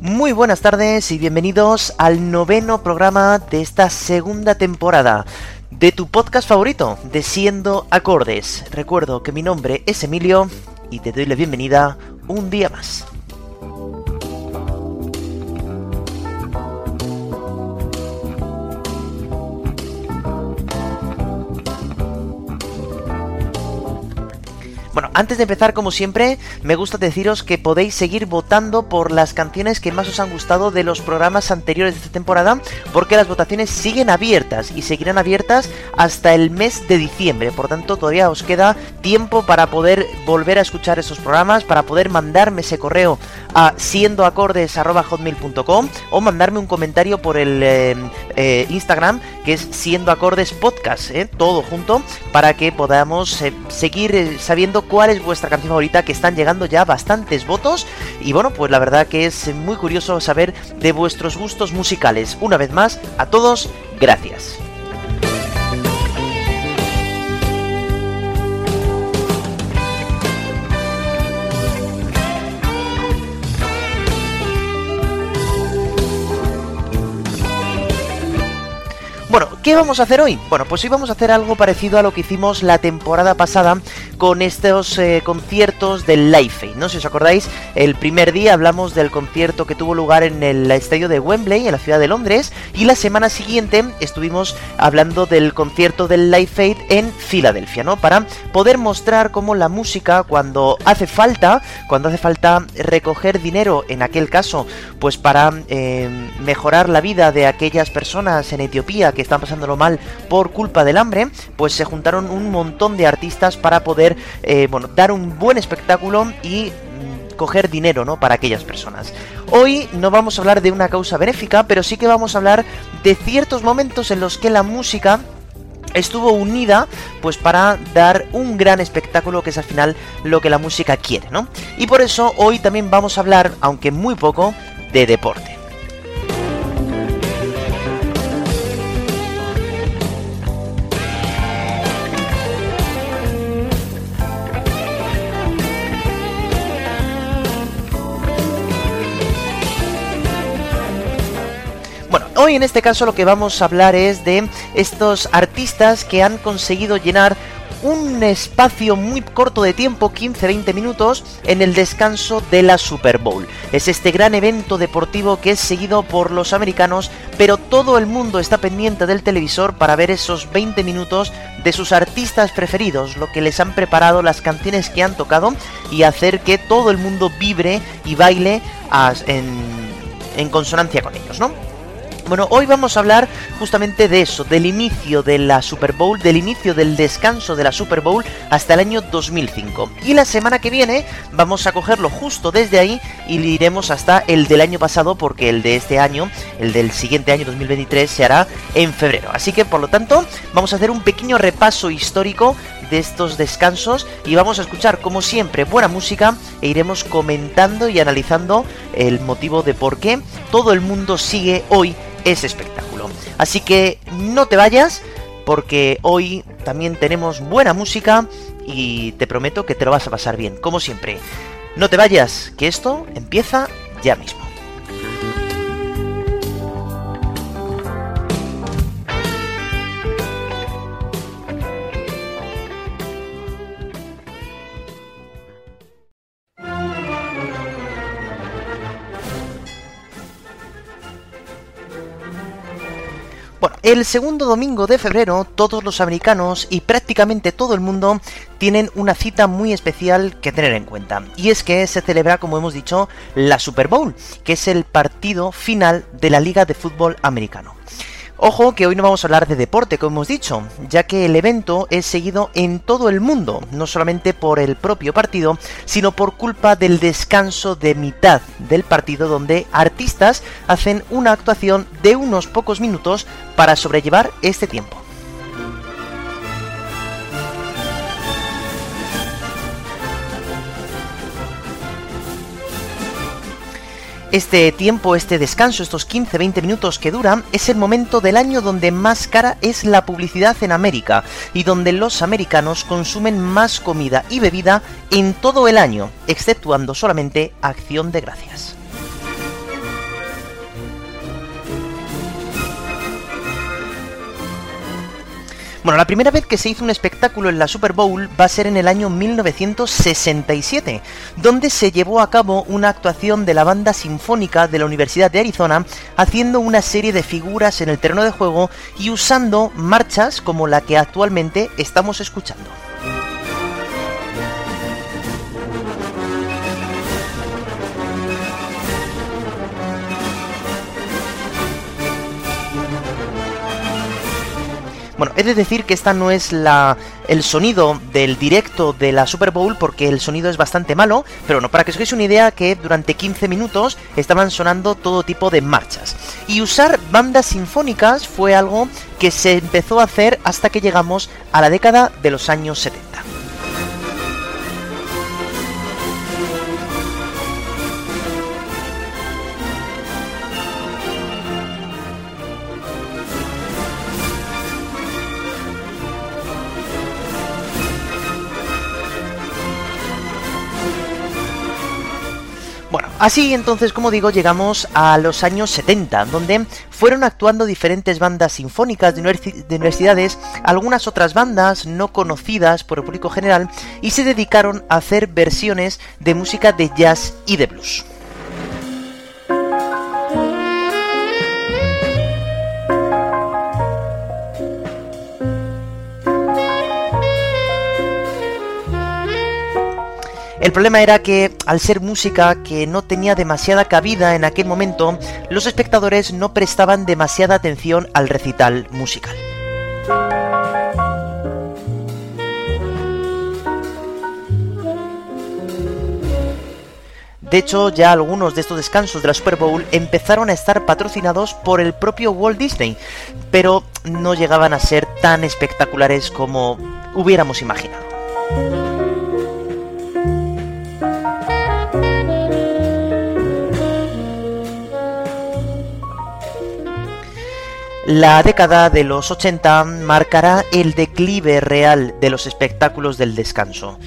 Muy buenas tardes y bienvenidos al noveno programa de esta segunda temporada de tu podcast favorito, de Siendo Acordes. Recuerdo que mi nombre es Emilio y te doy la bienvenida un día más. Bueno, antes de empezar, como siempre, me gusta deciros que podéis seguir votando por las canciones que más os han gustado de los programas anteriores de esta temporada, porque las votaciones siguen abiertas y seguirán abiertas hasta el mes de diciembre. Por tanto, todavía os queda tiempo para poder volver a escuchar esos programas, para poder mandarme ese correo a siendoacordes.hotmail.com o mandarme un comentario por el eh, eh, Instagram, que es Siendo Acordes Podcast, eh, todo junto, para que podamos seguir sabiendo cuál es vuestra canción favorita, que están llegando ya bastantes votos. Y bueno, pues la verdad que es muy curioso saber de vuestros gustos musicales. Una vez más, a todos, gracias. Bueno, ¿qué vamos a hacer hoy? Bueno, pues hoy vamos a hacer algo parecido a lo que hicimos la temporada pasada con estos eh, conciertos del Aid, ¿no? Si os acordáis, el primer día hablamos del concierto que tuvo lugar en el estadio de Wembley, en la ciudad de Londres, y la semana siguiente estuvimos hablando del concierto del Live Aid en Filadelfia, ¿no? Para poder mostrar cómo la música, cuando hace falta, cuando hace falta recoger dinero, en aquel caso, pues para eh, mejorar la vida de aquellas personas en Etiopía que están pasándolo mal por culpa del hambre, pues se juntaron un montón de artistas para poder, eh, bueno, dar un buen espectáculo y mm, coger dinero, ¿no? Para aquellas personas. Hoy no vamos a hablar de una causa benéfica, pero sí que vamos a hablar de ciertos momentos en los que la música estuvo unida pues para dar un gran espectáculo que es al final lo que la música quiere, ¿no? Y por eso hoy también vamos a hablar, aunque muy poco, de deporte. Hoy en este caso lo que vamos a hablar es de estos artistas que han conseguido llenar un espacio muy corto de tiempo, 15-20 minutos, en el descanso de la Super Bowl. Es este gran evento deportivo que es seguido por los americanos, pero todo el mundo está pendiente del televisor para ver esos 20 minutos de sus artistas preferidos, lo que les han preparado, las canciones que han tocado y hacer que todo el mundo vibre y baile en consonancia con ellos, ¿no? Bueno, hoy vamos a hablar justamente de eso, del inicio de la Super Bowl, del inicio del descanso de la Super Bowl hasta el año 2005. Y la semana que viene vamos a cogerlo justo desde ahí y iremos hasta el del año pasado porque el de este año, el del siguiente año 2023 se hará en febrero. Así que por lo tanto vamos a hacer un pequeño repaso histórico de estos descansos y vamos a escuchar como siempre buena música e iremos comentando y analizando el motivo de por qué todo el mundo sigue hoy ese espectáculo. Así que no te vayas porque hoy también tenemos buena música y te prometo que te lo vas a pasar bien, como siempre. No te vayas, que esto empieza ya mismo. Bueno, el segundo domingo de febrero todos los americanos y prácticamente todo el mundo tienen una cita muy especial que tener en cuenta. Y es que se celebra, como hemos dicho, la Super Bowl, que es el partido final de la Liga de Fútbol Americano. Ojo que hoy no vamos a hablar de deporte, como hemos dicho, ya que el evento es seguido en todo el mundo, no solamente por el propio partido, sino por culpa del descanso de mitad del partido donde artistas hacen una actuación de unos pocos minutos para sobrellevar este tiempo. Este tiempo, este descanso, estos 15-20 minutos que duran, es el momento del año donde más cara es la publicidad en América y donde los americanos consumen más comida y bebida en todo el año, exceptuando solamente Acción de Gracias. Bueno, la primera vez que se hizo un espectáculo en la Super Bowl va a ser en el año 1967, donde se llevó a cabo una actuación de la banda sinfónica de la Universidad de Arizona, haciendo una serie de figuras en el terreno de juego y usando marchas como la que actualmente estamos escuchando. Bueno, he de decir que esta no es la, el sonido del directo de la Super Bowl porque el sonido es bastante malo, pero bueno, para que os hagáis una idea que durante 15 minutos estaban sonando todo tipo de marchas. Y usar bandas sinfónicas fue algo que se empezó a hacer hasta que llegamos a la década de los años 70. Así entonces, como digo, llegamos a los años 70, donde fueron actuando diferentes bandas sinfónicas de, universidades, algunas otras bandas no conocidas por el público general, y se dedicaron a hacer versiones de música de jazz y de blues. El problema era que, al ser música que no tenía demasiada cabida en aquel momento, los espectadores no prestaban demasiada atención al recital musical. De hecho, ya algunos de estos descansos de la Super Bowl empezaron a estar patrocinados por el propio Walt Disney, pero no llegaban a ser tan espectaculares como hubiéramos imaginado. La década de los 80 marcará el declive real de los espectáculos del descanso.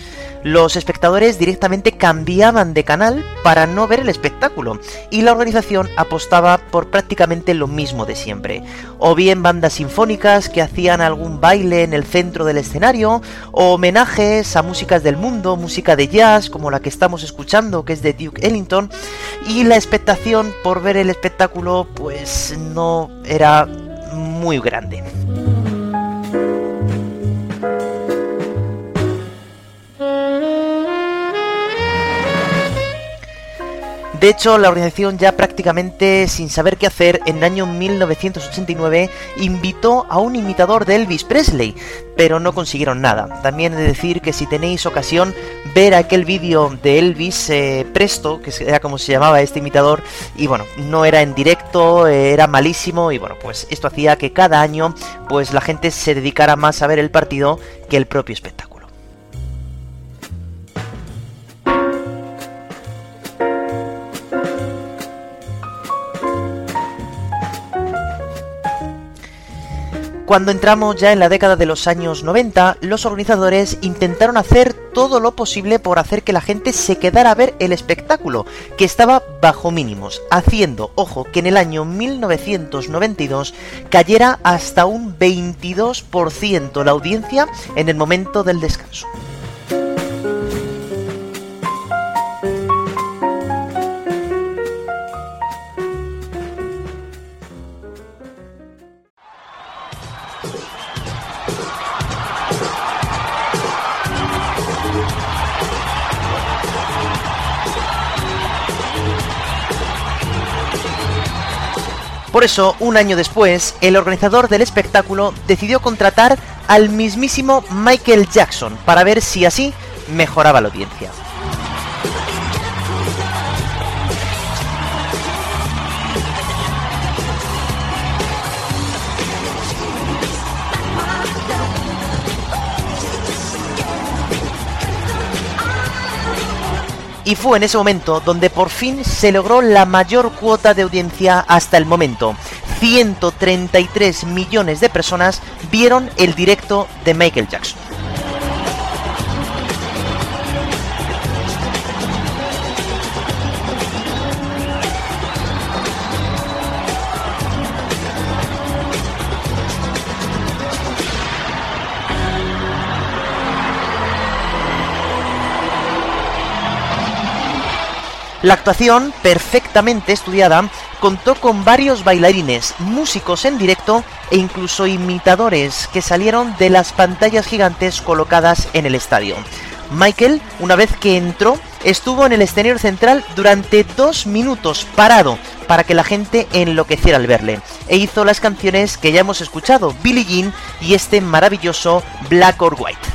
Los espectadores directamente cambiaban de canal para no ver el espectáculo y la organización apostaba por prácticamente lo mismo de siempre. O bien bandas sinfónicas que hacían algún baile en el centro del escenario, o homenajes a músicas del mundo, música de jazz como la que estamos escuchando que es de Duke Ellington, y la expectación por ver el espectáculo pues no era muy grande. De hecho, la organización ya prácticamente sin saber qué hacer, en el año 1989 invitó a un imitador de Elvis Presley, pero no consiguieron nada. También he de decir que si tenéis ocasión, ver aquel vídeo de Elvis eh, Presto, que era como se llamaba este imitador, y bueno, no era en directo, eh, era malísimo, y bueno, pues esto hacía que cada año pues la gente se dedicara más a ver el partido que el propio espectáculo. Cuando entramos ya en la década de los años 90, los organizadores intentaron hacer todo lo posible por hacer que la gente se quedara a ver el espectáculo, que estaba bajo mínimos, haciendo, ojo, que en el año 1992 cayera hasta un 22% la audiencia en el momento del descanso. Por eso, un año después, el organizador del espectáculo decidió contratar al mismísimo Michael Jackson para ver si así mejoraba la audiencia. Y fue en ese momento donde por fin se logró la mayor cuota de audiencia hasta el momento. 133 millones de personas vieron el directo de Michael Jackson. La actuación, perfectamente estudiada, contó con varios bailarines, músicos en directo e incluso imitadores que salieron de las pantallas gigantes colocadas en el estadio. Michael, una vez que entró, estuvo en el escenario central durante dos minutos parado para que la gente enloqueciera al verle, e hizo las canciones que ya hemos escuchado, Billie Jean y este maravilloso Black or White.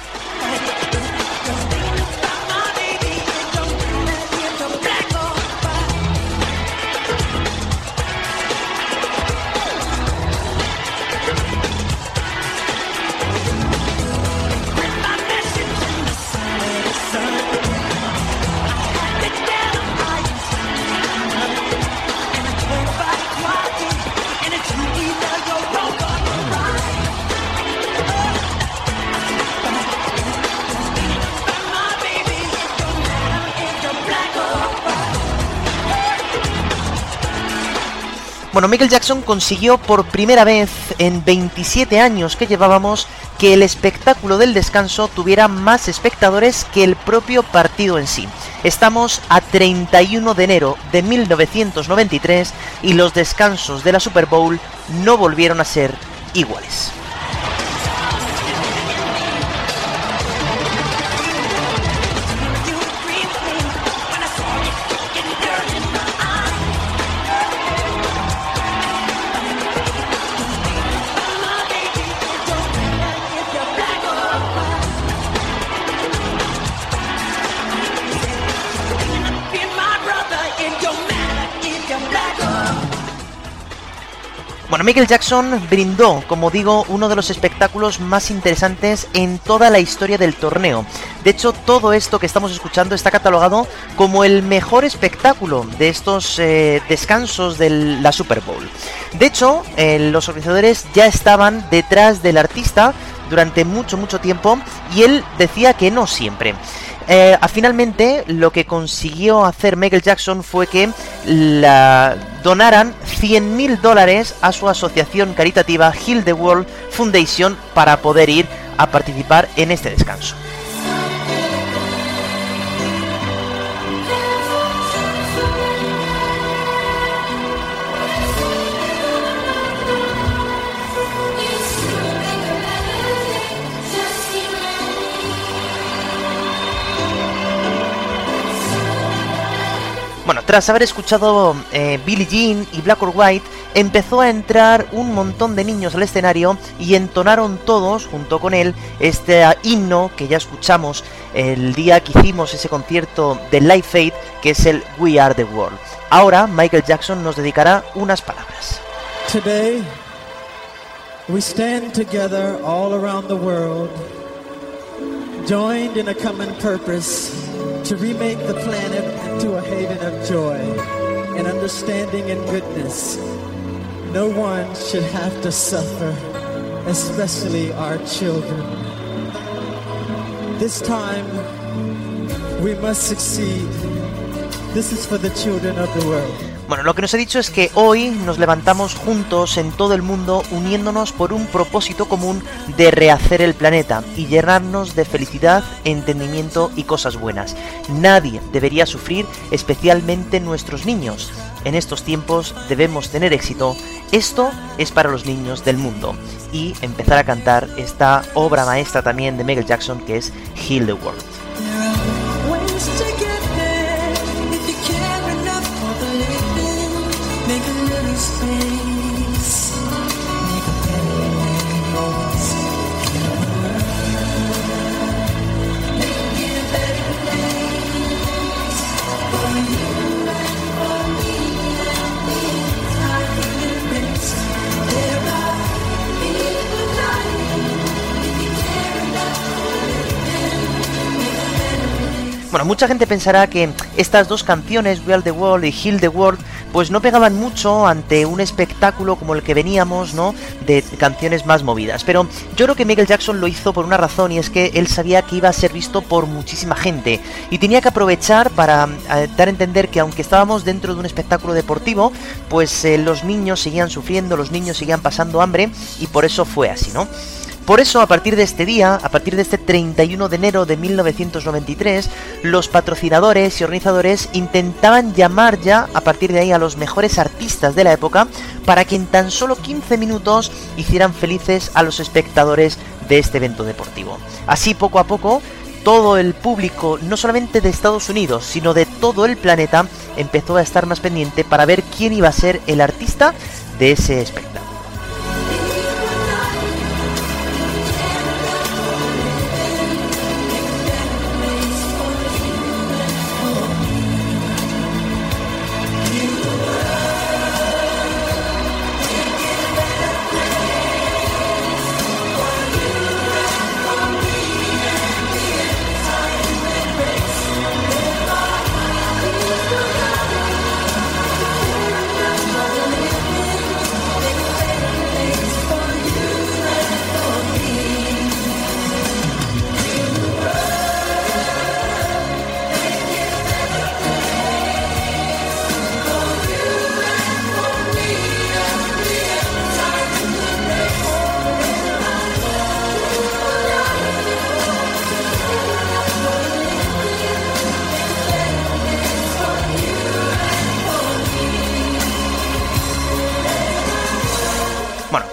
Bueno, Michael Jackson consiguió por primera vez en 27 años que llevábamos que el espectáculo del descanso tuviera más espectadores que el propio partido en sí. Estamos a 31 de enero de 1993 y los descansos de la Super Bowl no volvieron a ser iguales. Bueno, Michael Jackson brindó, como digo, uno de los espectáculos más interesantes en toda la historia del torneo. De hecho, todo esto que estamos escuchando está catalogado como el mejor espectáculo de estos eh, descansos de la Super Bowl. De hecho, eh, los organizadores ya estaban detrás del artista durante mucho, mucho tiempo y él decía que no siempre. Eh, finalmente, lo que consiguió hacer Michael Jackson fue que la donaran 100.000 dólares a su asociación caritativa Heal the World Foundation para poder ir a participar en este descanso. Bueno, tras haber escuchado eh, Billie Jean y Black or White, empezó a entrar un montón de niños al escenario y entonaron todos, junto con él, este himno que ya escuchamos el día que hicimos ese concierto de Live Aid, que es el We Are the World. Ahora Michael Jackson nos dedicará unas palabras. Today, we stand together all around the world, joined in a common purpose to remake the planet into a haven of joy and understanding and goodness. No one should have to suffer, especially our children. This time, we must succeed. This is for the children of the world. Bueno, lo que nos he dicho es que hoy nos levantamos juntos en todo el mundo uniéndonos por un propósito común de rehacer el planeta y llenarnos de felicidad, entendimiento y cosas buenas. Nadie debería sufrir, especialmente nuestros niños. En estos tiempos debemos tener éxito. Esto es para los niños del mundo. Y empezar a cantar esta obra maestra también de Michael Jackson que es Heal the World. Mucha gente pensará que estas dos canciones, We Are the World y Heal the World, pues no pegaban mucho ante un espectáculo como el que veníamos, ¿no? De canciones más movidas. Pero yo creo que Michael Jackson lo hizo por una razón y es que él sabía que iba a ser visto por muchísima gente y tenía que aprovechar para eh, dar a entender que aunque estábamos dentro de un espectáculo deportivo, pues eh, los niños seguían sufriendo, los niños seguían pasando hambre y por eso fue así, ¿no? Por eso, a partir de este día, a partir de este 31 de enero de 1993, los patrocinadores y organizadores intentaban llamar ya a partir de ahí a los mejores artistas de la época para que en tan solo 15 minutos hicieran felices a los espectadores de este evento deportivo. Así, poco a poco, todo el público, no solamente de Estados Unidos, sino de todo el planeta, empezó a estar más pendiente para ver quién iba a ser el artista de ese espectáculo.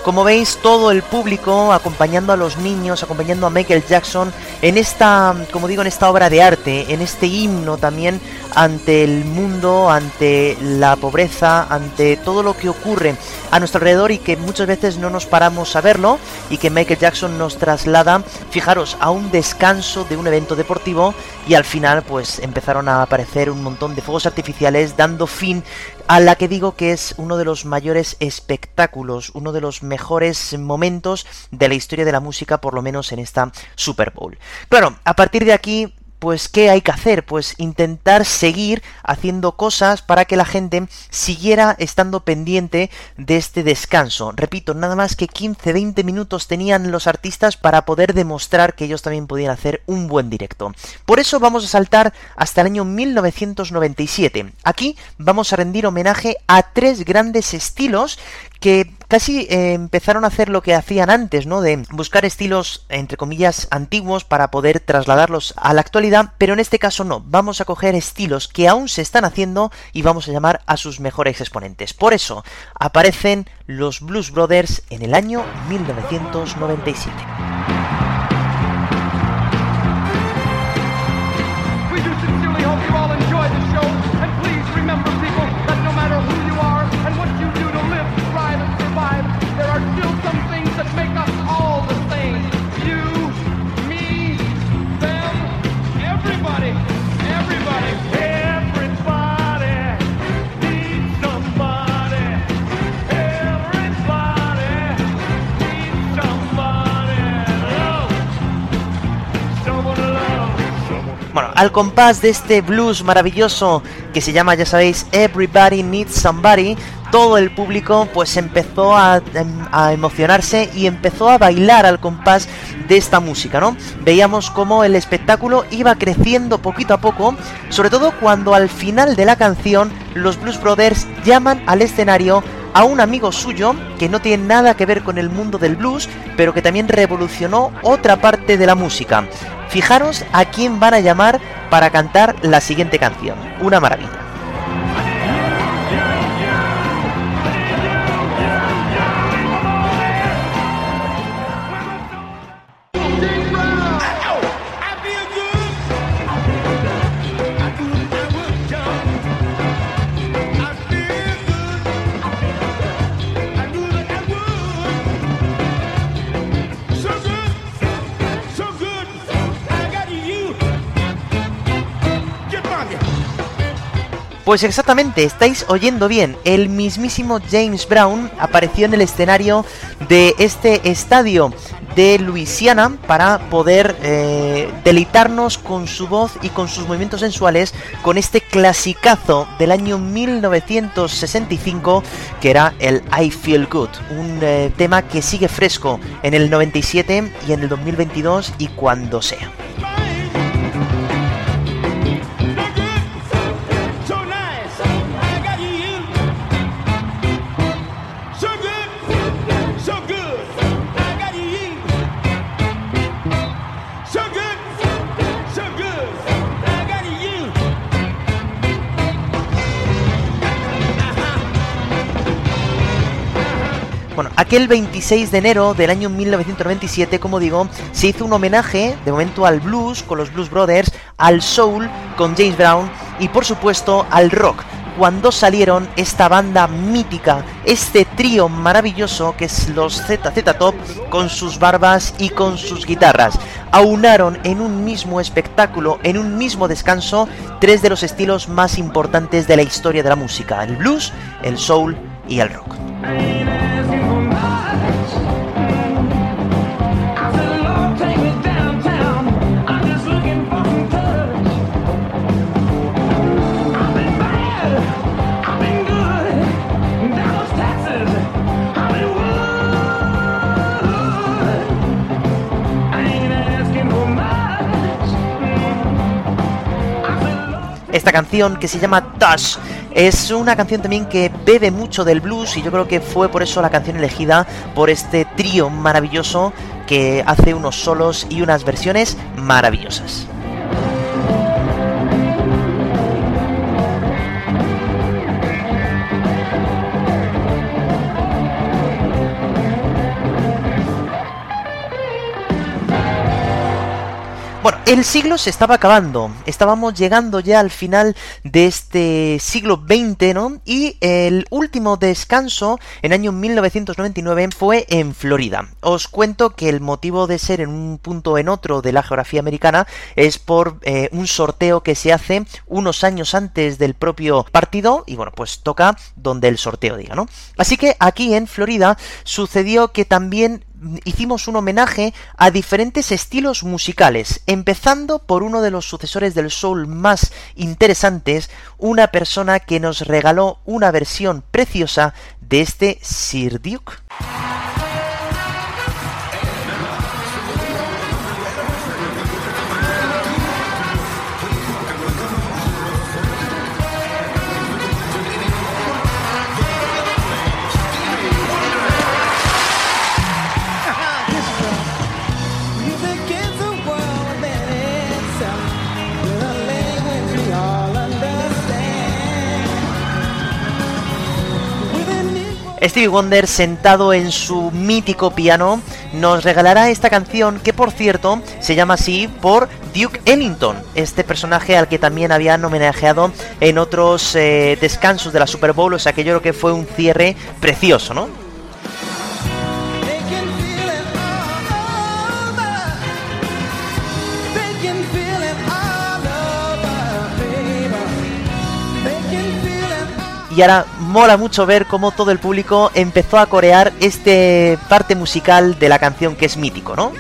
Como veis, todo el público acompañando a los niños, acompañando a Michael Jackson en esta, como digo, en esta obra de arte, en este himno también ante el mundo, ante la pobreza, ante todo lo que ocurre a nuestro alrededor y que muchas veces no nos paramos a verlo y que Michael Jackson nos traslada, fijaros, a un descanso de un evento deportivo y al final pues empezaron a aparecer un montón de fuegos artificiales dando fin a la que digo que es uno de los mayores espectáculos, uno de los mejores momentos de la historia de la música, por lo menos en esta Super Bowl. Claro, a partir de aquí pues ¿qué hay que hacer? Pues intentar seguir haciendo cosas para que la gente siguiera estando pendiente de este descanso. Repito, nada más que 15-20 minutos tenían los artistas para poder demostrar que ellos también podían hacer un buen directo. Por eso vamos a saltar hasta el año 1997. Aquí vamos a rendir homenaje a tres grandes estilos que casi eh, empezaron a hacer lo que hacían antes, ¿no? De buscar estilos, entre comillas, antiguos para poder trasladarlos a la actualidad, pero en este caso no, vamos a coger estilos que aún se están haciendo y vamos a llamar a sus mejores exponentes. Por eso aparecen los Blues Brothers en el año 1997. Al compás de este blues maravilloso que se llama, ya sabéis, Everybody Needs Somebody, todo el público pues empezó a, em, a, emocionarse y empezó a bailar al compás de esta música, ¿no? Veíamos cómo el espectáculo iba creciendo poquito a poco, sobre todo cuando al final de la canción los Blues Brothers llaman al escenario a un amigo suyo que no tiene nada que ver con el mundo del blues, pero que también revolucionó otra parte de la música. Fijaros a quién van a llamar para cantar la siguiente canción. Una maravilla. Pues exactamente, estáis oyendo bien. El mismísimo James Brown apareció en el escenario de este estadio de Luisiana para poder eh, deleitarnos con su voz y con sus movimientos sensuales con este clasicazo del año 1965 que era el I Feel Good, un eh, tema que sigue fresco en el 97 y en el 2022 y cuando sea. Aquel 26 de enero del año 1997, como digo, se hizo un homenaje, de momento al blues con los Blues Brothers, al soul con James Brown y por supuesto al rock, cuando salieron esta banda mítica, este trío maravilloso que es los ZZ Top con sus barbas y con sus guitarras. Aunaron en un mismo espectáculo, en un mismo descanso, tres de los estilos más importantes de la historia de la música, el blues, el soul y el rock. Esta canción que se llama Touch es una canción también que bebe mucho del blues y yo creo que fue por eso la canción elegida por este trío maravilloso que hace unos solos y unas versiones maravillosas. Bueno, el siglo se estaba acabando, estábamos llegando ya al final de este siglo XX, ¿no? Y el último descanso en año 1999 fue en Florida. Os cuento que el motivo de ser en un punto o en otro de la geografía americana es por eh, un sorteo que se hace unos años antes del propio partido y bueno, pues toca donde el sorteo diga, ¿no? Así que aquí en Florida sucedió que también hicimos un homenaje a diferentes estilos musicales, empezando por uno de los sucesores del soul más interesantes, una persona que nos regaló una versión preciosa de este Sir Duke. Stevie Wonder, sentado en su mítico piano, nos regalará esta canción que, por cierto, se llama así por Duke Ellington, este personaje al que también habían homenajeado en otros eh, descansos de la Super Bowl, o sea que yo creo que fue un cierre precioso, ¿no? Y ahora mola mucho ver cómo todo el público empezó a corear este parte musical de la canción que es mítico, ¿no?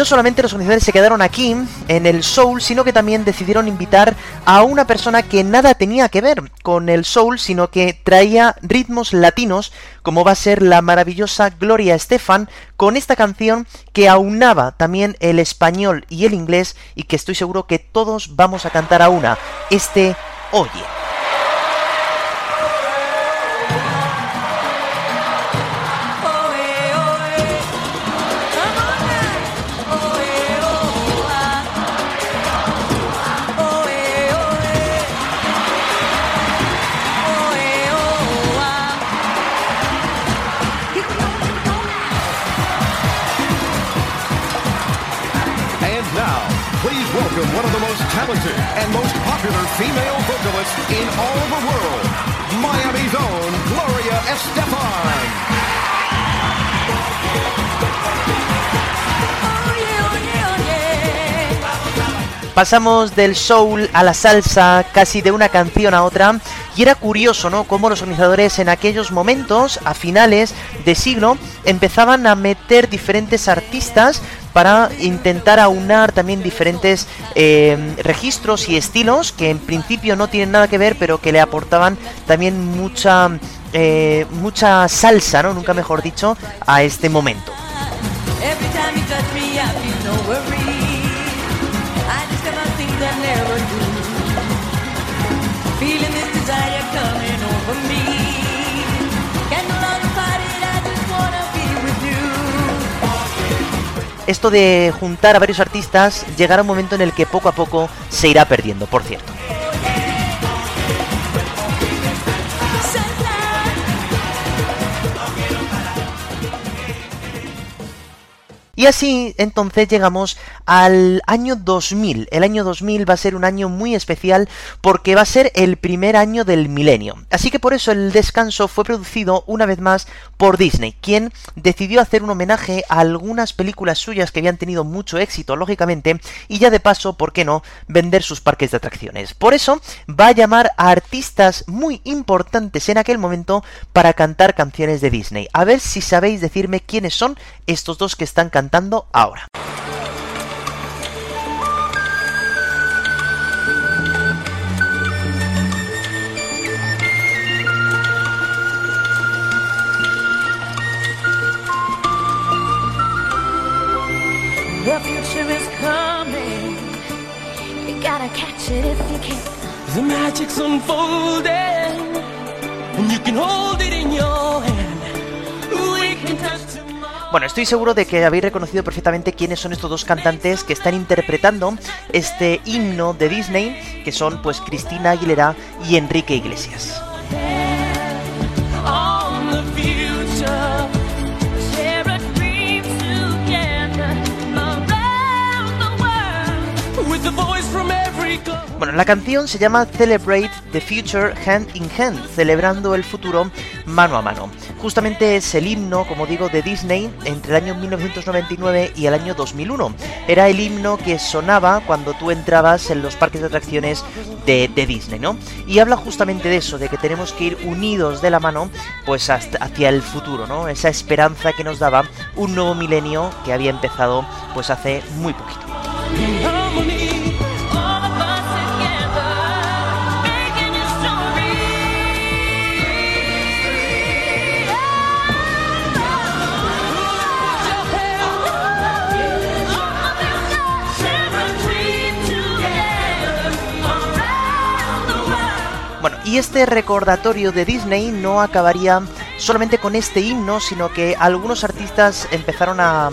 No solamente los organizadores se quedaron aquí, en el Soul, sino que también decidieron invitar a una persona que nada tenía que ver con el Soul, sino que traía ritmos latinos, como va a ser la maravillosa Gloria Estefan, con esta canción que aunaba también el español y el inglés, y que estoy seguro que todos vamos a cantar a una, este Oye. Female vocalists in all the world, Miami's own Gloria Estefan. Pasamos del soul a la salsa, casi de una canción a otra, y era curioso, ¿no? Cómo los organizadores en aquellos momentos, a finales de siglo, empezaban a meter diferentes artistas para intentar aunar también diferentes eh, registros y estilos que en principio no tienen nada que ver, pero que le aportaban también mucha eh, mucha salsa, ¿no? Nunca mejor dicho, a este momento. Esto de juntar a varios artistas llegará un momento en el que poco a poco se irá perdiendo, por cierto. Y así entonces llegamos al año 2000. El año 2000 va a ser un año muy especial porque va a ser el primer año del milenio. Así que por eso el descanso fue producido una vez más por Disney, quien decidió hacer un homenaje a algunas películas suyas que habían tenido mucho éxito, lógicamente, y ya de paso, ¿por qué no?, vender sus parques de atracciones. Por eso va a llamar a artistas muy importantes en aquel momento para cantar canciones de Disney. A ver si sabéis decirme quiénes son estos dos que están cantando ahora. The future is coming. You gotta catch it if you can. The magic's unfolding, and you can hold it in your hand. We can touch Bueno, estoy seguro de que habéis reconocido perfectamente quiénes son estos dos cantantes que están interpretando este himno de Disney, que son pues Cristina Aguilera y Enrique Iglesias. Bueno, la canción se llama Celebrate the Future Hand in Hand, celebrando el futuro mano a mano. Justamente es el himno, como digo, de Disney entre el año 1999 y el año 2001. Era el himno que sonaba cuando tú entrabas en los parques de atracciones de, Disney, ¿no? Y habla justamente de eso, de que tenemos que ir unidos de la mano, pues hacia el futuro, ¿no? Esa esperanza que nos daba un nuevo milenio que había empezado, pues hace muy poquito. Y este recordatorio de Disney no acabaría solamente con este himno, sino que algunos artistas empezaron a,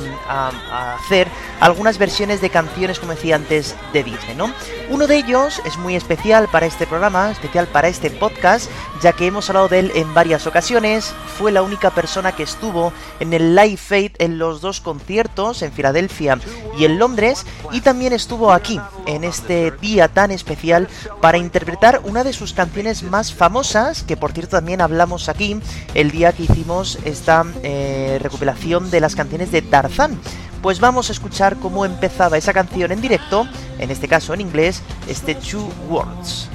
hacer algunas versiones de canciones, como decía antes, de Disney, ¿no? Uno de ellos es muy especial para este programa, especial para este podcast, ya que hemos hablado de él en varias ocasiones. Fue la única persona que estuvo en el Live Fate en los dos conciertos, en Filadelfia y en Londres, y también estuvo aquí, en este día tan especial, para interpretar una de sus canciones más famosas, que por cierto también hablamos aquí el que hicimos esta eh, recopilación de las canciones de Tarzán. Pues vamos a escuchar cómo empezaba esa canción en directo, en este caso en inglés, este Two Words.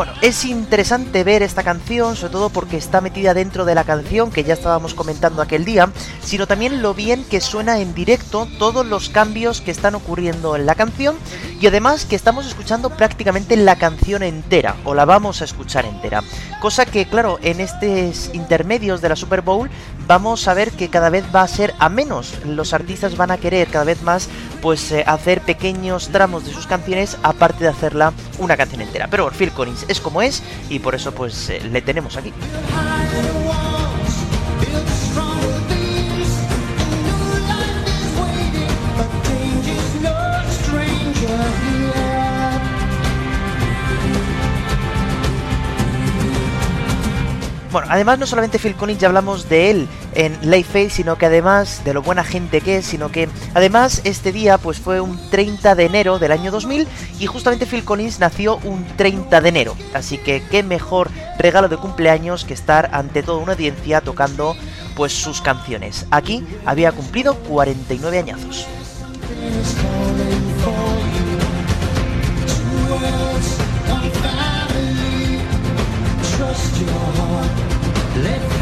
Bueno, es interesante ver esta canción, sobre todo porque está metida dentro de la canción que ya estábamos comentando aquel día, sino también lo bien que suena en directo todos los cambios que están ocurriendo en la canción y además que estamos escuchando prácticamente la canción entera, o la vamos a escuchar entera. Cosa que, claro, en estos intermedios de la Super Bowl vamos a ver que cada vez va a ser a menos. Los artistas van a querer cada vez más pues eh, hacer pequeños tramos de sus canciones aparte de hacerla una canción entera. Pero Phil Collins es como es y por eso pues eh, le tenemos aquí. Bueno, además no solamente Phil Collins ya hablamos de él en Life Faith, sino que además de lo buena gente que es, sino que además este día pues fue un 30 de enero del año 2000 y justamente Phil Collins nació un 30 de enero. Así que qué mejor regalo de cumpleaños que estar ante toda una audiencia tocando pues sus canciones. Aquí había cumplido 49 añazos. Let's go.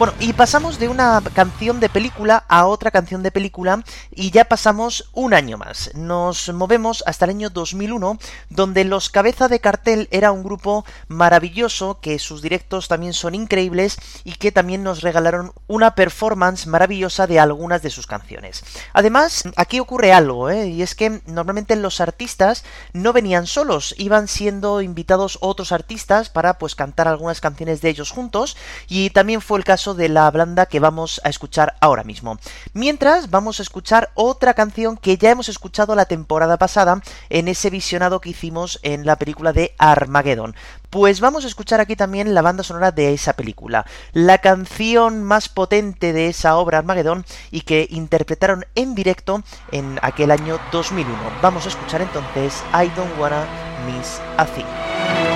Bueno, y pasamos de una canción de película a otra canción de película y ya pasamos un año más. Nos movemos hasta el año 2001, donde Los Cabeza de Cartel era un grupo maravilloso, que sus directos también son increíbles y que también nos regalaron una performance maravillosa de algunas de sus canciones. Además, aquí ocurre algo, ¿eh? y es que normalmente los artistas no venían solos, iban siendo invitados otros artistas para pues cantar algunas canciones de ellos juntos, y también fue el caso de la blanda que vamos a escuchar ahora mismo. Mientras vamos a escuchar otra canción que ya hemos escuchado la temporada pasada en ese visionado que hicimos en la película de Armageddon. Pues vamos a escuchar aquí también la banda sonora de esa película, la canción más potente de esa obra Armageddon y que interpretaron en directo en aquel año 2001. Vamos a escuchar entonces I Don't Wanna Miss a Thing.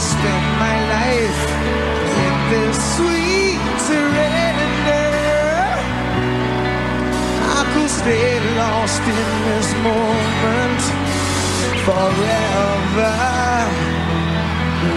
Spend my life in this sweet surrender. I could stay lost in this moment forever.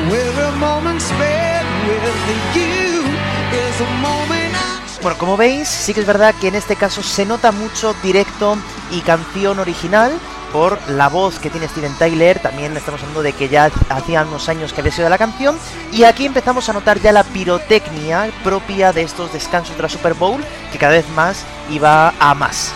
Every moment spent with you is a moment. Bueno, como veis, sí que es verdad que en este caso se nota mucho directo y canción original, por la voz que tiene Steven Tyler, también estamos hablando de que ya hacía unos años que había sido la canción, y aquí empezamos a notar ya la pirotecnia propia de estos descansos de la Super Bowl, que cada vez más iba a más.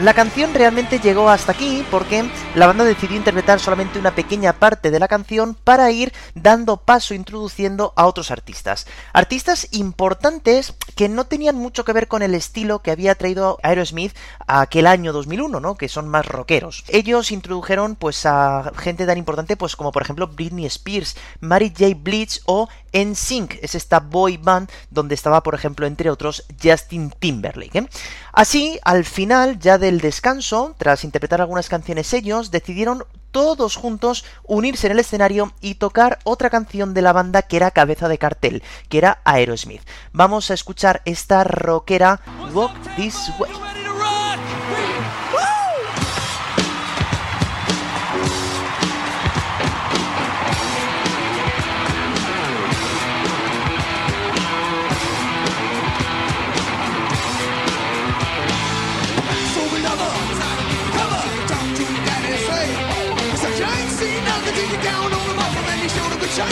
La canción realmente llegó hasta aquí porque la banda decidió interpretar solamente una pequeña parte de la canción para ir dando paso, introduciendo a otros artistas. Artistas importantes que no tenían mucho que ver con el estilo que había traído Aerosmith aquel año 2001, ¿no? Que son más rockeros. Ellos introdujeron pues a gente tan importante pues como por ejemplo Britney Spears, Mary J. Blige o NSYNC, es esta boy band donde estaba por ejemplo entre otros Justin Timberlake. ¿eh? Así, al final ya del descanso, tras interpretar algunas canciones ellos, decidieron todos juntos unirse en el escenario y tocar otra canción de la banda que era cabeza de cartel, que era Aerosmith. Vamos a escuchar esta rockera Walk This Way.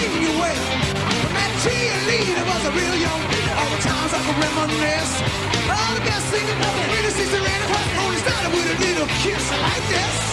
give you away. That cheerleader was a real young. All the times I could reminisce. All the best things about the greatest around and a Only started with a little kiss like this.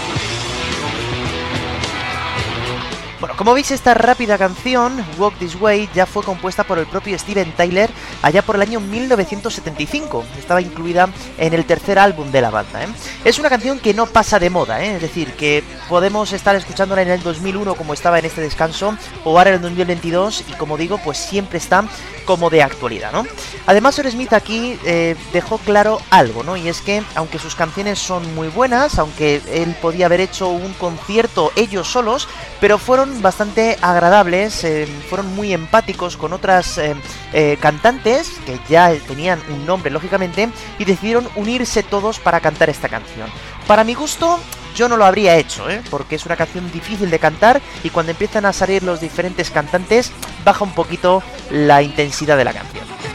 Bueno, como veis, esta rápida canción, Walk This Way, ya fue compuesta por el propio Steven Tyler allá por el año 1975. Estaba incluida en el tercer álbum de la banda. ¿eh? Es una canción que no pasa de moda, ¿eh? es decir, que podemos estar escuchándola en el 2001 como estaba en este descanso, o ahora en el 2022, y como digo, pues siempre está como de actualidad, ¿no? Además, Smith aquí eh, dejó claro algo, ¿no? Y es que, aunque sus canciones son muy buenas, aunque él podía haber hecho un concierto ellos solos, pero fueron bastante agradables, eh, fueron muy empáticos con otras eh, eh, cantantes que ya tenían un nombre lógicamente y decidieron unirse todos para cantar esta canción. Para mi gusto, yo no lo habría hecho, porque es una canción difícil de cantar y cuando empiezan a salir los diferentes cantantes baja un poquito la intensidad de la canción.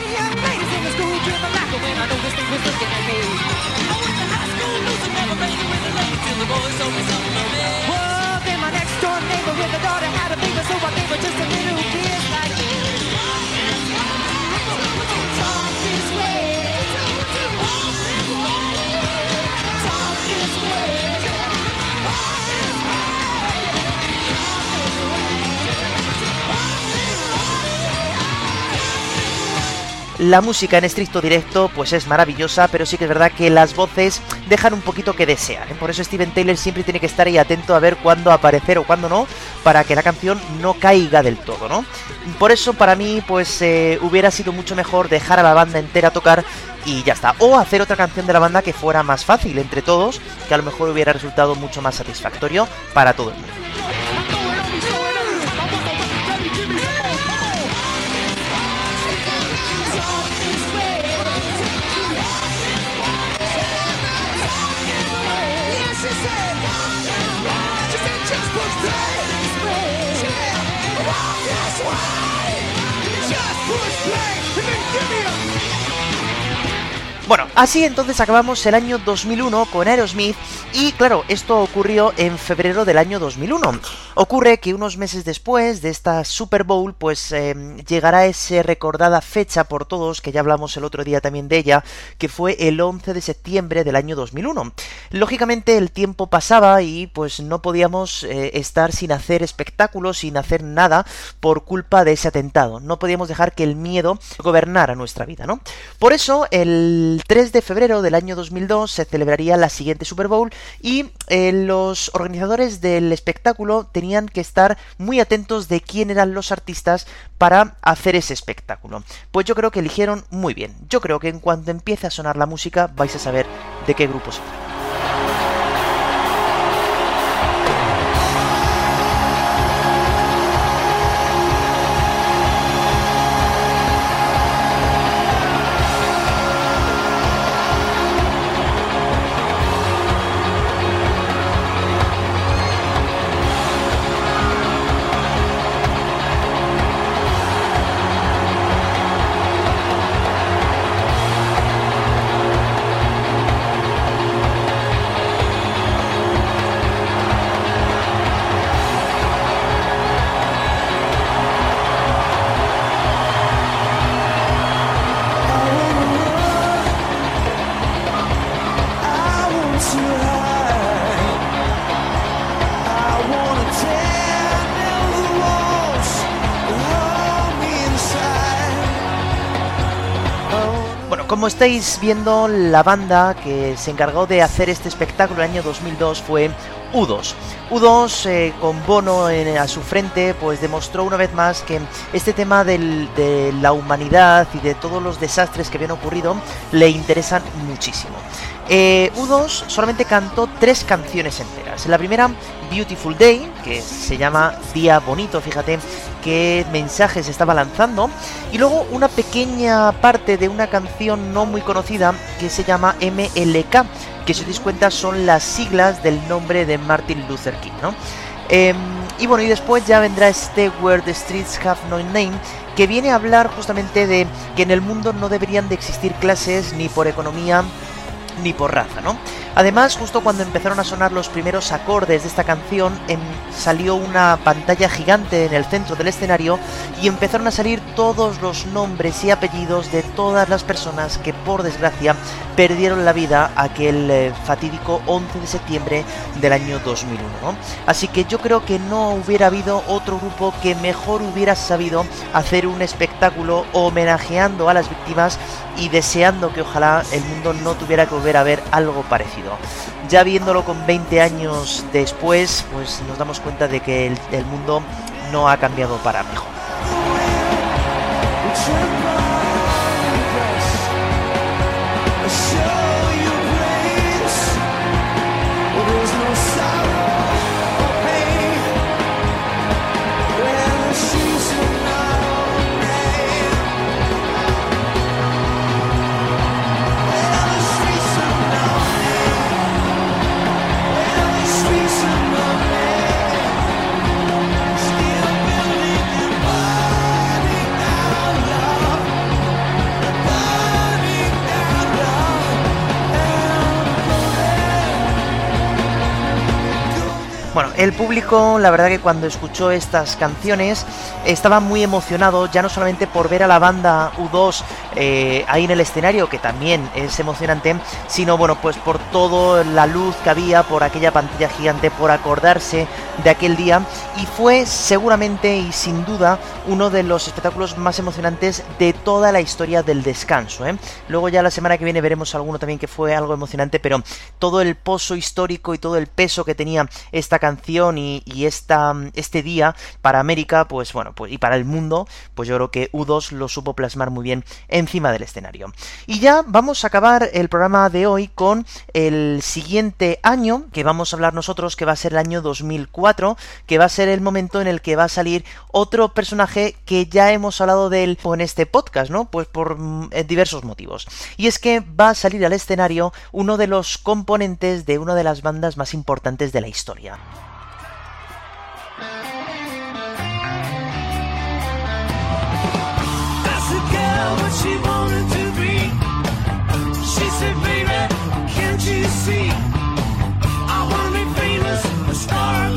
La música en estricto directo pues es maravillosa, pero sí que es verdad que las voces dejan un poquito que desear. ¿eh? Por eso Steven Taylor siempre tiene que estar ahí atento a ver cuándo aparecer o cuándo no, para que la canción no caiga del todo, ¿no? Por eso para mí pues eh, hubiera sido mucho mejor dejar a la banda entera tocar y ya está. O hacer otra canción de la banda que fuera más fácil entre todos, que a lo mejor hubiera resultado mucho más satisfactorio para todo el mundo. Bueno, así entonces acabamos el año 2001 con Aerosmith y claro, esto ocurrió en febrero del año 2001. Ocurre que unos meses después de esta Super Bowl pues em, llegará esa recordada fecha por todos, que ya hablamos el otro día también de ella, que fue el 11 de septiembre del año 2001. Lógicamente el tiempo pasaba y pues no podíamos eh, estar sin hacer espectáculos, sin hacer nada por culpa de ese atentado. No podíamos dejar que el miedo gobernara nuestra vida, ¿no? Por eso el el 3 de febrero del año 2002 se celebraría la siguiente Super Bowl y eh, los organizadores del espectáculo tenían que estar muy atentos de quién eran los artistas para hacer ese espectáculo. Pues yo creo que eligieron muy bien. Yo creo que en cuanto empiece a sonar la música vais a saber de qué grupo se trata. Como estáis viendo, la banda que se encargó de hacer este espectáculo el año 2002 fue U2. U2, eh, con Bono a su frente, pues demostró una vez más que este tema de la humanidad y de todos los desastres que habían ocurrido le interesan muchísimo. Eh, U2 solamente cantó tres canciones enteras. La primera, Beautiful Day, que se llama Día Bonito, fíjate qué mensajes estaba lanzando. Y luego una pequeña parte de una canción no muy conocida que se llama MLK, que si os dais cuenta son las siglas del nombre de Martin Luther King, ¿no? Em, y bueno, y después ya vendrá este Where the Streets Have No Name, que viene a hablar justamente de que en el mundo no deberían de existir clases ni por economía ni por raza, ¿no? Además, justo cuando empezaron a sonar los primeros acordes de esta canción, em, salió una pantalla gigante en el centro del escenario y empezaron a salir todos los nombres y apellidos de todas las personas que por desgracia perdieron la vida aquel eh, fatídico 11 de septiembre del año 2001. Así que yo creo que no hubiera habido otro grupo que mejor hubiera sabido hacer un espectáculo homenajeando a las víctimas y deseando que ojalá el mundo no tuviera que volver a ver algo parecido. Ya viéndolo con 20 años después, pues nos damos cuenta de que el, el mundo no ha cambiado para mejor. Bueno, el público, la verdad que cuando escuchó estas canciones estaba muy emocionado, ya no solamente por ver a la banda U2 eh, ahí en el escenario, que también es emocionante, sino bueno, pues por toda la luz que había, por aquella pantalla gigante, por acordarse de aquel día, y fue seguramente y sin duda uno de los espectáculos más emocionantes de toda la historia del descanso. ¿eh? Luego ya la semana que viene veremos alguno también que fue algo emocionante, pero todo el pozo histórico y todo el peso que tenía esta canción y, este día para América, pues bueno, pues y para el mundo, pues yo creo que U2 lo supo plasmar muy bien encima del escenario. Y ya vamos a acabar el programa de hoy con el siguiente año que vamos a hablar nosotros, que va a ser el año 2004, que va a ser el momento en el que va a salir otro personaje que ya hemos hablado de él en este podcast, ¿no? Pues por mm, diversos motivos. Y es que va a salir al escenario uno de los componentes de una de las bandas más importantes de la historia. Star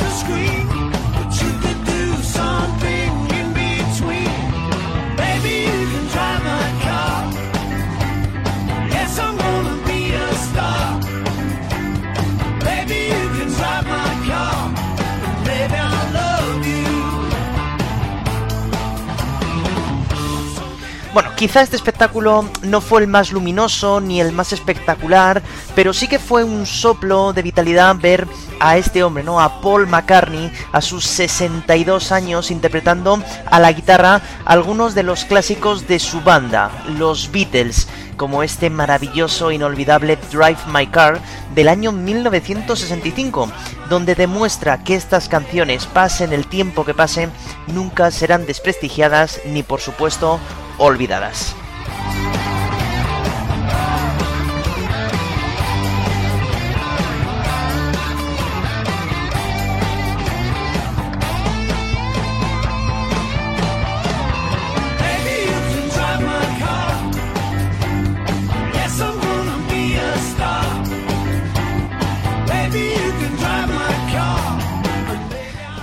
Bueno, quizá este espectáculo no fue el más luminoso ni el más espectacular, pero sí que fue un soplo de vitalidad ver a este hombre, ¿no? A Paul McCartney, a sus 62 años, interpretando a la guitarra algunos de los clásicos de su banda, los Beatles, como este maravilloso, inolvidable Drive My Car del año 1965, donde demuestra que estas canciones, pasen el tiempo que pasen, nunca serán desprestigiadas ni por supuesto olvidadas.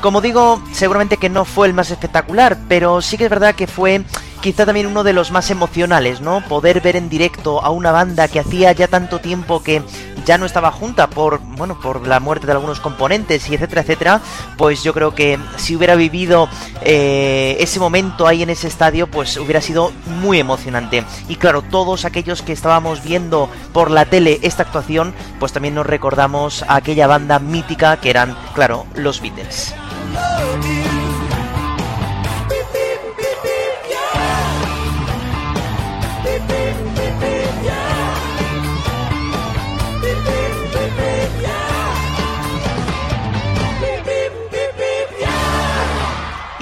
Como digo, seguramente que no fue el más espectacular, pero sí que es verdad que fue quizá también uno de los más emocionales, ¿no? Poder ver en directo a una banda que hacía ya tanto tiempo que ya no estaba junta por, bueno, por la muerte de algunos componentes y etcétera, etcétera, pues yo creo que si hubiera vivido eh, ese momento ahí en ese estadio, pues hubiera sido muy emocionante. Y claro, todos aquellos que estábamos viendo por la tele esta actuación, pues también nos recordamos a aquella banda mítica que eran, claro, los Beatles.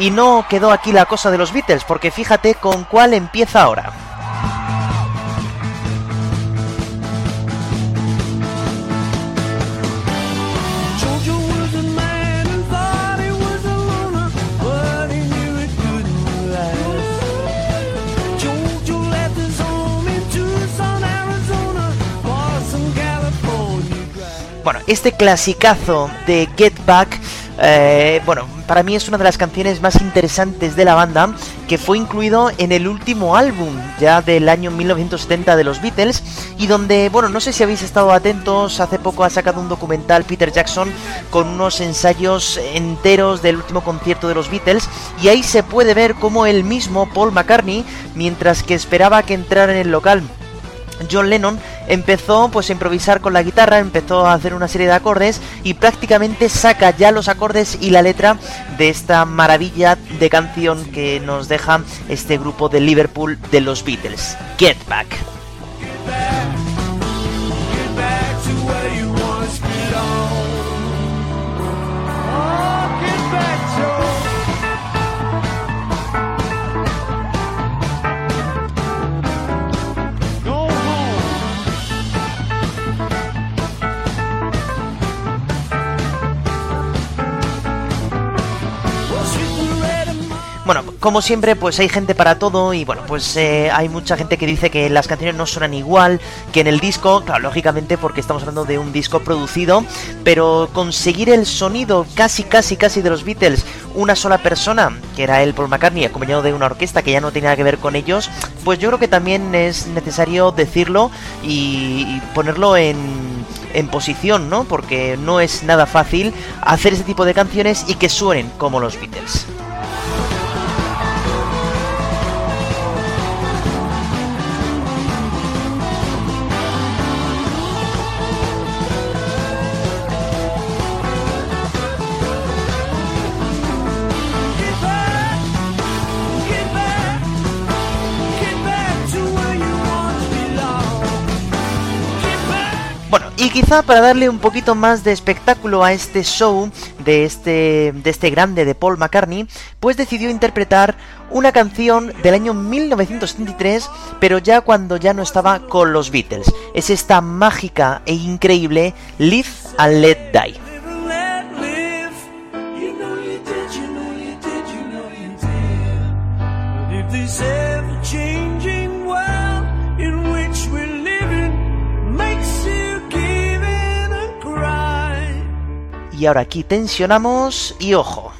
Y no quedó aquí la cosa de los Beatles, porque fíjate con cuál empieza ahora. Bueno, este clasicazo de Get Back, eh, bueno, para mí es una de las canciones más interesantes de la banda, que fue incluido en el último álbum ya del año 1970 de los Beatles, y donde, bueno, no sé si habéis estado atentos, hace poco ha sacado un documental Peter Jackson con unos ensayos enteros del último concierto de los Beatles, y ahí se puede ver cómo el mismo Paul McCartney, mientras que esperaba que entrara en el local John Lennon empezó pues a improvisar con la guitarra, empezó a hacer una serie de acordes y prácticamente saca ya los acordes y la letra de esta maravilla de canción que nos deja este grupo de Liverpool de los Beatles, Get Back. Bueno, como siempre, pues hay gente para todo y bueno, pues eh, hay mucha gente que dice que las canciones no suenan igual que en el disco, claro, lógicamente porque estamos hablando de un disco producido, pero conseguir el sonido casi, casi, casi de los Beatles, una sola persona, que era el Paul McCartney, acompañado de una orquesta que ya no tenía que ver con ellos, pues yo creo que también es necesario decirlo y ponerlo en en posición, ¿no? Porque no es nada fácil hacer ese tipo de canciones y que suenen como los Beatles. Quizá para darle un poquito más de espectáculo a este show de este, de este grande de Paul McCartney, pues decidió interpretar una canción del año 1973, pero ya cuando ya no estaba con los Beatles. Es esta mágica e increíble Live and Let Die. Y ahora aquí tensionamos y ojo.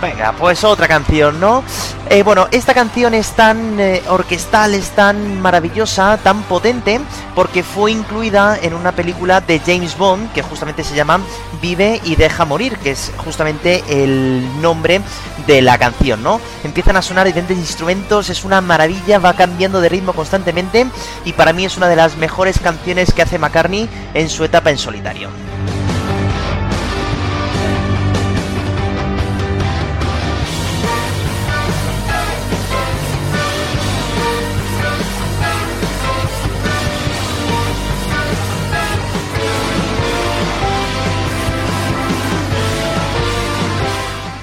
Venga, pues otra canción, ¿no? Eh, bueno, esta canción es tan eh, orquestal, es tan maravillosa, tan potente, porque fue incluida en una película de James Bond que justamente se llama Vive y deja morir, que es justamente el nombre de la canción, ¿no? Empiezan a sonar diferentes instrumentos, es una maravilla, va cambiando de ritmo constantemente y para mí es una de las mejores canciones que hace McCartney en su etapa en solitario.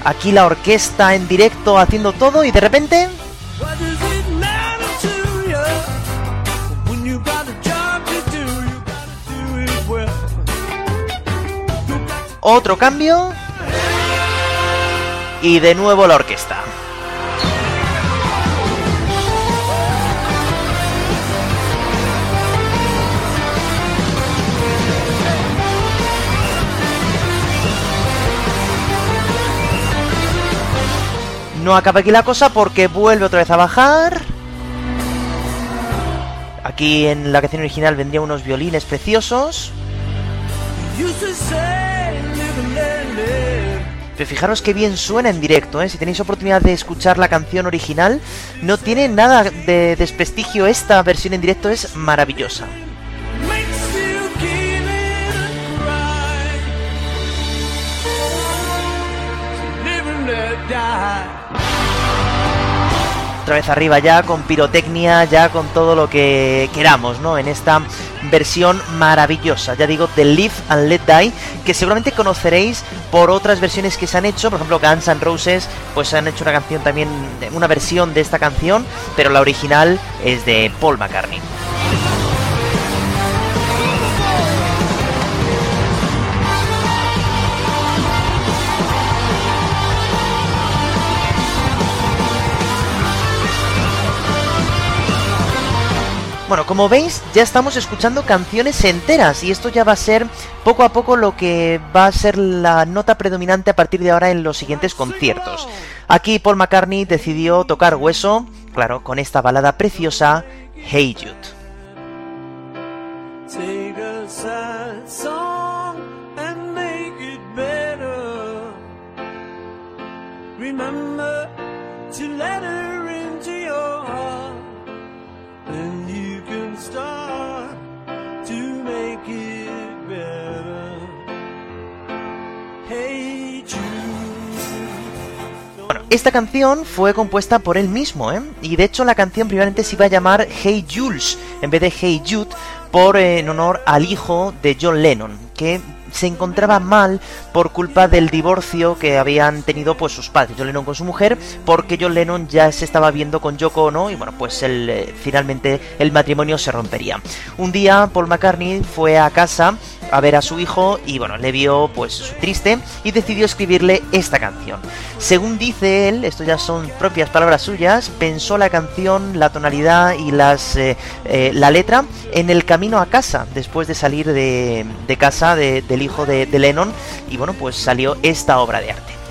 Aquí la orquesta en directo haciendo todo y de repente... Otro cambio. Y de nuevo la orquesta. No acaba aquí la cosa porque vuelve otra vez a bajar. Aquí en la canción original vendrían unos violines preciosos. Pero fijaros que bien suena en directo, ¿eh? si tenéis oportunidad de escuchar la canción original, no tiene nada de desprestigio, esta versión en directo es maravillosa. Otra vez arriba ya con pirotecnia, ya con todo lo que queramos, ¿no? En esta versión maravillosa, ya digo, de Live and Let Die, que seguramente conoceréis por otras versiones que se han hecho, por ejemplo Guns N' Roses, pues han hecho una canción también, una versión de esta canción, pero la original es de Paul McCartney. Bueno, como veis, ya estamos escuchando canciones enteras y esto ya va a ser poco a poco lo que va a ser la nota predominante a partir de ahora en los siguientes conciertos. Aquí Paul McCartney decidió tocar hueso, claro, con esta balada preciosa, Hey Jude. Esta canción fue compuesta por él mismo, ¿eh? Y de hecho la canción primeramente se iba a llamar Hey Jules, en vez de Hey Jude, por eh, en honor al hijo de John Lennon, que se encontraba mal por culpa del divorcio que habían tenido pues sus padres, John Lennon con su mujer, porque John Lennon ya se estaba viendo con Yoko Ono y bueno, pues el, eh, finalmente el matrimonio se rompería. Un día Paul McCartney fue a casa a ver a su hijo y bueno, le vio pues triste y decidió escribirle esta canción. Según dice él, esto ya son propias palabras suyas, pensó la canción, la tonalidad y las eh, eh, la letra en el camino a casa, después de salir de, casa del hijo de, de Lennon y bueno, pues salió esta obra de arte.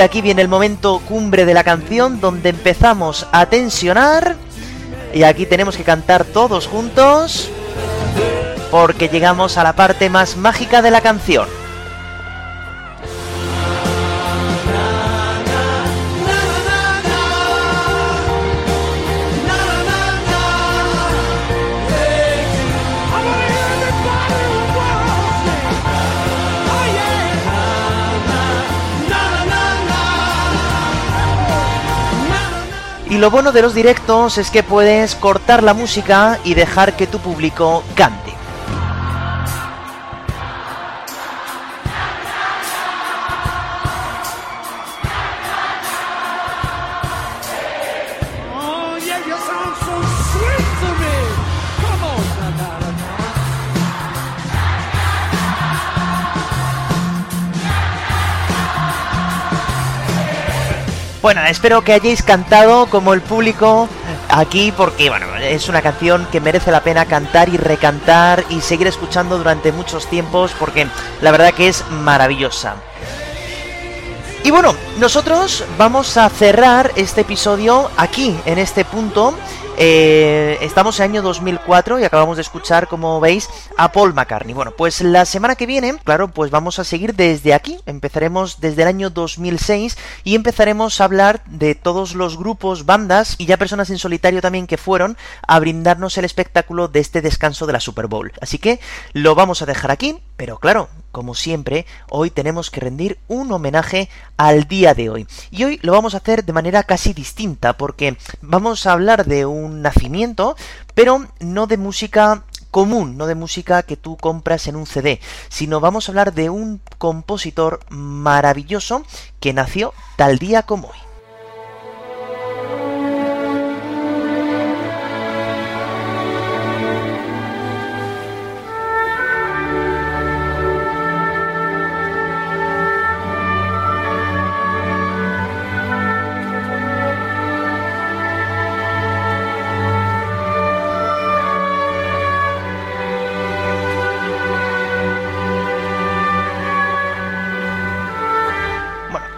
Y aquí viene el momento cumbre de la canción donde empezamos a tensionar. Y aquí tenemos que cantar todos juntos. Porque llegamos a la parte más mágica de la canción. Lo bueno de los directos es que puedes cortar la música y dejar que tu público cante. Bueno, espero que hayáis cantado como el público aquí porque bueno, es una canción que merece la pena cantar y recantar y seguir escuchando durante muchos tiempos porque la verdad que es maravillosa. Y bueno, nosotros vamos a cerrar este episodio aquí, en este punto, eh, estamos en año 2004 y acabamos de escuchar, como veis, a Paul McCartney. Bueno, pues la semana que viene, claro, pues vamos a seguir desde aquí. Empezaremos desde el año 2006 y empezaremos a hablar de todos los grupos, bandas y ya personas en solitario también que fueron a brindarnos el espectáculo de este descanso de la Super Bowl. Así que lo vamos a dejar aquí, pero claro, como siempre, hoy tenemos que rendir un homenaje al día de hoy. Y hoy lo vamos a hacer de manera casi distinta, porque vamos a hablar de un nacimiento, pero no de música común, no de música que tú compras en un CD, sino vamos a hablar de un compositor maravilloso que nació tal día como hoy.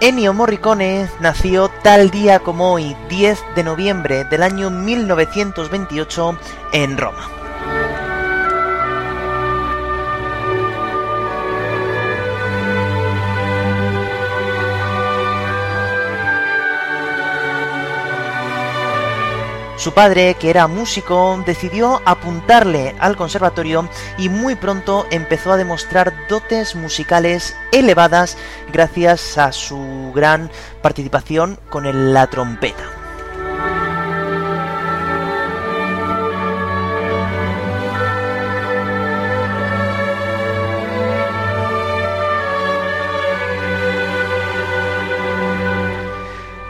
Ennio Morricone nació tal día como hoy, 10 de noviembre del año 1928, en Roma. Su padre, que era músico, decidió apuntarle al conservatorio y muy pronto empezó a demostrar dotes musicales elevadas gracias a su gran participación con la trompeta.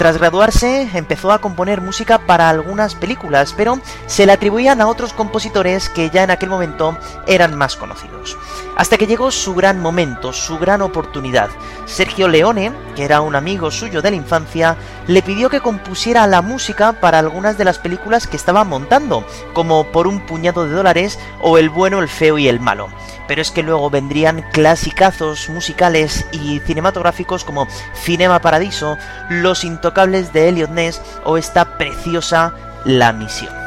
Tras graduarse, empezó a componer música para algunas películas, pero se le atribuían a otros compositores que ya en aquel momento eran más conocidos. Hasta que llegó su gran momento, su gran oportunidad. Sergio Leone, que era un amigo suyo de la infancia, le pidió que compusiera la música para algunas de las películas que estaba montando, como Por un puñado de dólares o El bueno, el feo y el malo pero es que luego vendrían clasicazos musicales y cinematográficos como Cinema Paradiso, Los Intocables de Elliot Ness o esta preciosa La Misión.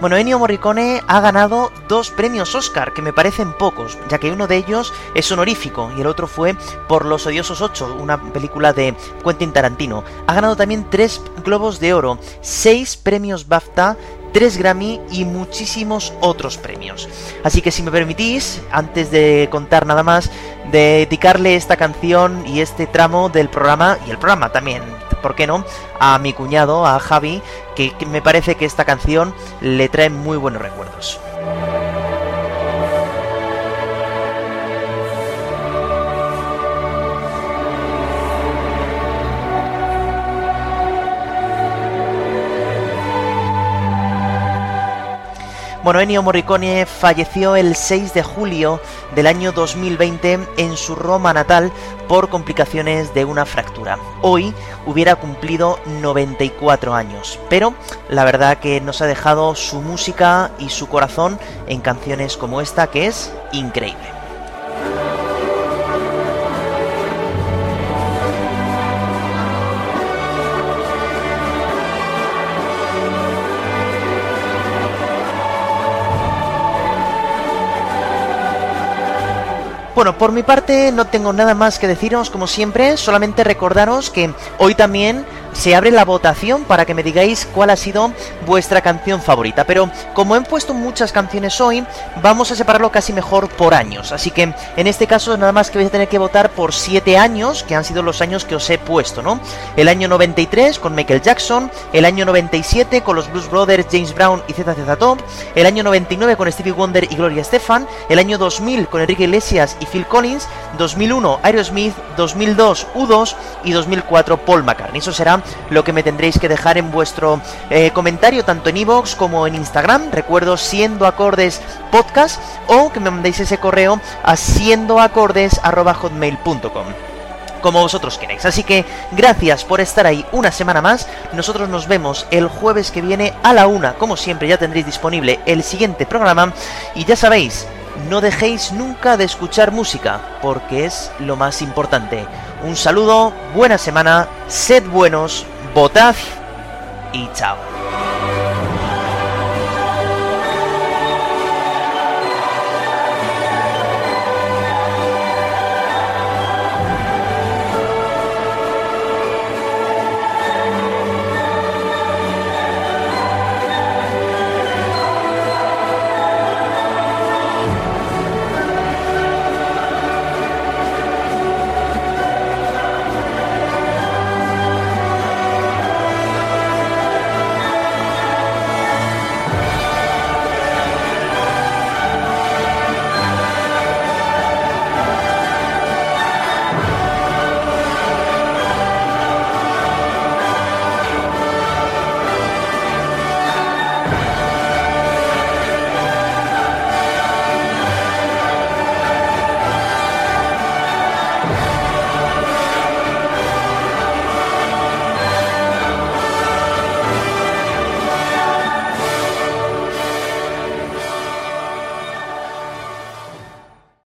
Bueno, Ennio Morricone ha ganado dos premios Oscar, que me parecen pocos, ya que uno de ellos es honorífico y el otro fue por Los Odiosos 8, una película de Quentin Tarantino. Ha ganado también tres Globos de Oro, seis premios BAFTA, tres Grammy y muchísimos otros premios. Así que si me permitís, antes de contar nada más, dedicarle esta canción y este tramo del programa, y el programa también, ¿por qué no?, a mi cuñado, a Javi, que, me parece que esta canción le trae muy buenos recuerdos. Bueno, Ennio Morricone falleció el 6 de julio del año 2020 en su Roma natal por complicaciones de una fractura. Hoy hubiera cumplido 94 años, pero la verdad que nos ha dejado su música y su corazón en canciones como esta que es increíble. Bueno, por mi parte no tengo nada más que deciros como siempre, solamente recordaros que hoy también se abre la votación para que me digáis cuál ha sido vuestra canción favorita. Pero como he puesto muchas canciones hoy, vamos a separarlo casi mejor por años. Así que en este caso nada más que vais a tener que votar por 7 años, que han sido los años que os he puesto, ¿no? El año 93 con Michael Jackson, el año 97 con los Blues Brothers, James Brown y ZZ Top, el año 99 con Stevie Wonder y Gloria Estefan, el año 2000 con Enrique Iglesias y Phil Collins, 2001 Aerosmith, 2002 U2 y 2004 Paul McCartney. Eso será lo que me tendréis que dejar en vuestro eh, comentario, tanto en iVoox como en Instagram. Recuerdo siendo acordes podcast o que me mandéis ese correo a siendoacordes.hotmail.com como vosotros queréis. Así que gracias por estar ahí una semana más. Nosotros nos vemos el jueves que viene a la una. Como siempre ya tendréis disponible el siguiente programa. Y ya sabéis, no dejéis nunca de escuchar música, porque es lo más importante. Un saludo, buena semana, sed buenos, votad y chao.